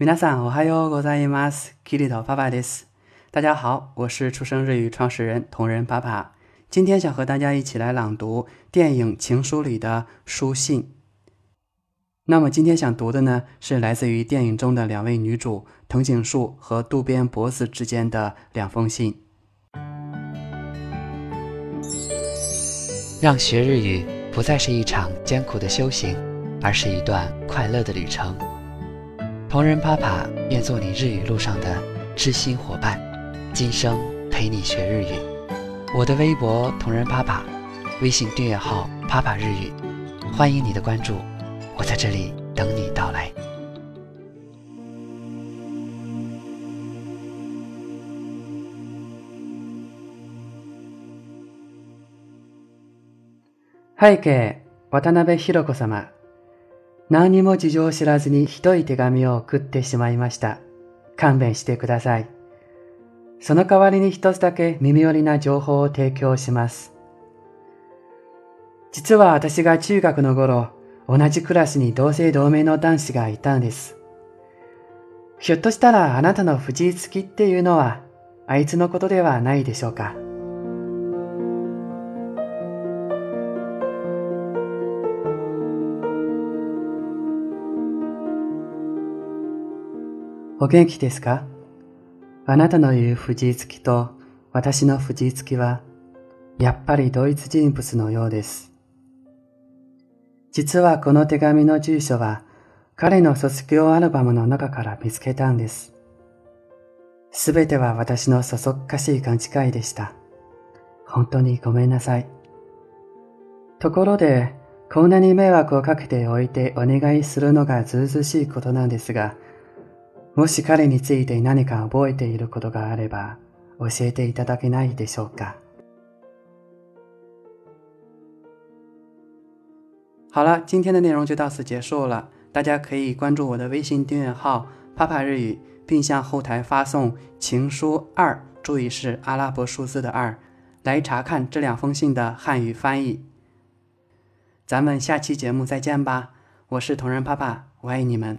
みなさん、おはようございます。キリトパパです。大家好，我是出生日语创始人同仁爸爸。今天想和大家一起来朗读电影《情书》里的书信。那么今天想读的呢，是来自于电影中的两位女主藤井树和渡边博子之间的两封信。让学日语不再是一场艰苦的修行，而是一段快乐的旅程。同人啪啪愿做你日语路上的知心伙伴，今生陪你学日语。我的微博同人啪啪，微信订阅号啪啪日语，欢迎你的关注，我在这里等你到来。背景：渡边久子さま。何も事情を知らずにひどい手紙を送ってしまいました。勘弁してください。その代わりに一つだけ耳寄りな情報を提供します。実は私が中学の頃、同じクラスに同姓同名の男子がいたんです。ひょっとしたらあなたの藤井月きっていうのは、あいつのことではないでしょうか。お元気ですかあなたの言う藤井月と私の藤井月は、やっぱり同一人物のようです。実はこの手紙の住所は、彼の卒業アルバムの中から見つけたんです。すべては私のそそっかしい勘違いでした。本当にごめんなさい。ところで、こんなに迷惑をかけておいてお願いするのがずうずしいことなんですが、もし彼について何か覚えていることがあれば、教えていただけないでしょうか？好了，今天的内容就到此结束了。大家可以关注我的微信订阅号“帕帕日语”，并向后台发送“情书二”，注意是阿拉伯数字的“二”，来查看这两封信的汉语翻译。咱们下期节目再见吧！我是同仁帕帕，我爱你们。